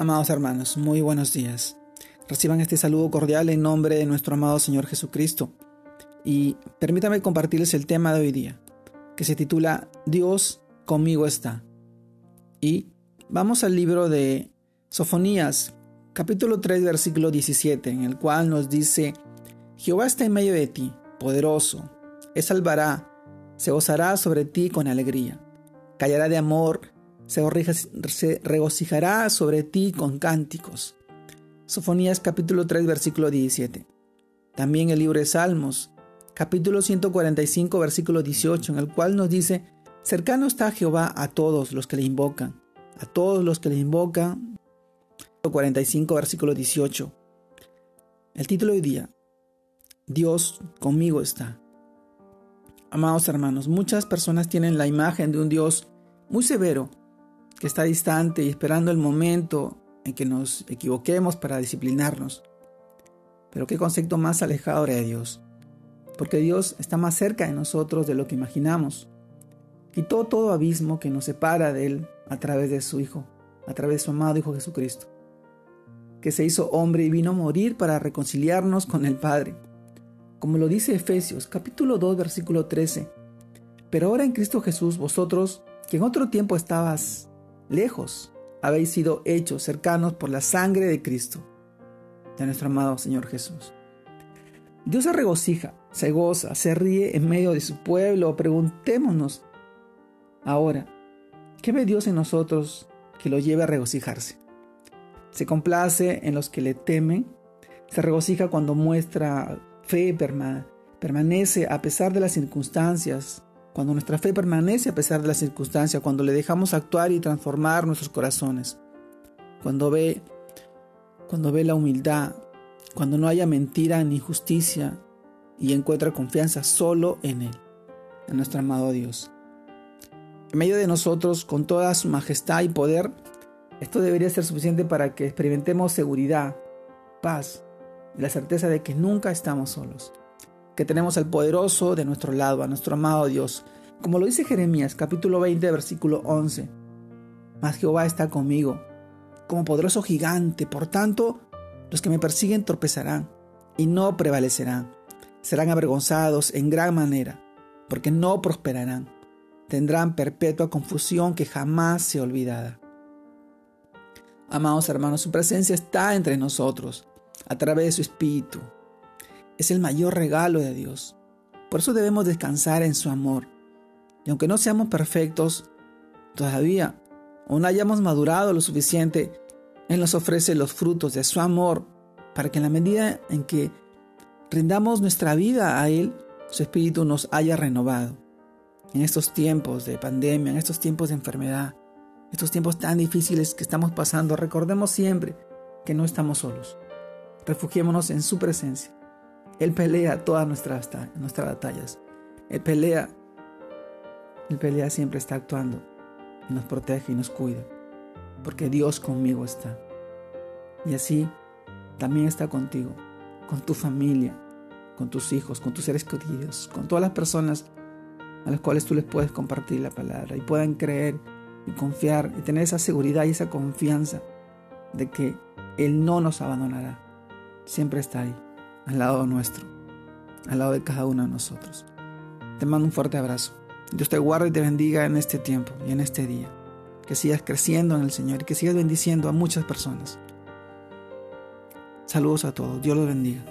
Amados hermanos, muy buenos días. Reciban este saludo cordial en nombre de nuestro amado Señor Jesucristo. Y permítame compartirles el tema de hoy día, que se titula Dios conmigo está. Y vamos al libro de Sofonías, capítulo 3, versículo 17, en el cual nos dice, Jehová está en medio de ti, poderoso, Él salvará, se gozará sobre ti con alegría, callará de amor, se regocijará sobre ti con cánticos. Sofonías capítulo 3 versículo 17. También el libro de Salmos, capítulo 145 versículo 18, en el cual nos dice, cercano está Jehová a todos los que le invocan, a todos los que le invocan. 45 versículo 18. El título hoy día, Dios conmigo está. Amados hermanos, muchas personas tienen la imagen de un Dios muy severo, que está distante y esperando el momento en que nos equivoquemos para disciplinarnos. Pero qué concepto más alejado de Dios, porque Dios está más cerca de nosotros de lo que imaginamos. Quitó todo abismo que nos separa de Él a través de su Hijo, a través de su amado Hijo Jesucristo, que se hizo hombre y vino a morir para reconciliarnos con el Padre. Como lo dice Efesios capítulo 2 versículo 13. Pero ahora en Cristo Jesús vosotros, que en otro tiempo estabas lejos, habéis sido hechos cercanos por la sangre de Cristo, de nuestro amado Señor Jesús. Dios se regocija, se goza, se ríe en medio de su pueblo. Preguntémonos ahora, ¿qué ve Dios en nosotros que lo lleve a regocijarse? Se complace en los que le temen, se regocija cuando muestra fe, permanece a pesar de las circunstancias, cuando nuestra fe permanece a pesar de las circunstancias, cuando le dejamos actuar y transformar nuestros corazones, cuando ve, cuando ve la humildad, cuando no haya mentira ni injusticia y encuentra confianza solo en Él, en nuestro amado Dios. En medio de nosotros, con toda su majestad y poder, esto debería ser suficiente para que experimentemos seguridad, paz y la certeza de que nunca estamos solos que tenemos al poderoso de nuestro lado, a nuestro amado Dios. Como lo dice Jeremías capítulo 20 versículo 11. Mas Jehová está conmigo, como poderoso gigante, por tanto, los que me persiguen tropezarán y no prevalecerán. Serán avergonzados en gran manera, porque no prosperarán. Tendrán perpetua confusión que jamás se olvidará. Amados hermanos, su presencia está entre nosotros, a través de su Espíritu, es el mayor regalo de Dios. Por eso debemos descansar en su amor. Y aunque no seamos perfectos, todavía, aún hayamos madurado lo suficiente, Él nos ofrece los frutos de su amor para que en la medida en que rindamos nuestra vida a Él, su Espíritu nos haya renovado. En estos tiempos de pandemia, en estos tiempos de enfermedad, estos tiempos tan difíciles que estamos pasando, recordemos siempre que no estamos solos. Refugiémonos en su presencia él pelea todas nuestras, nuestras batallas. Él pelea. Él pelea siempre está actuando. Y nos protege y nos cuida. Porque Dios conmigo está. Y así también está contigo. Con tu familia. Con tus hijos. Con tus seres queridos. Con todas las personas a las cuales tú les puedes compartir la palabra. Y puedan creer y confiar. Y tener esa seguridad y esa confianza de que Él no nos abandonará. Siempre está ahí al lado nuestro, al lado de cada uno de nosotros. Te mando un fuerte abrazo. Dios te guarde y te bendiga en este tiempo y en este día. Que sigas creciendo en el Señor y que sigas bendiciendo a muchas personas. Saludos a todos. Dios los bendiga.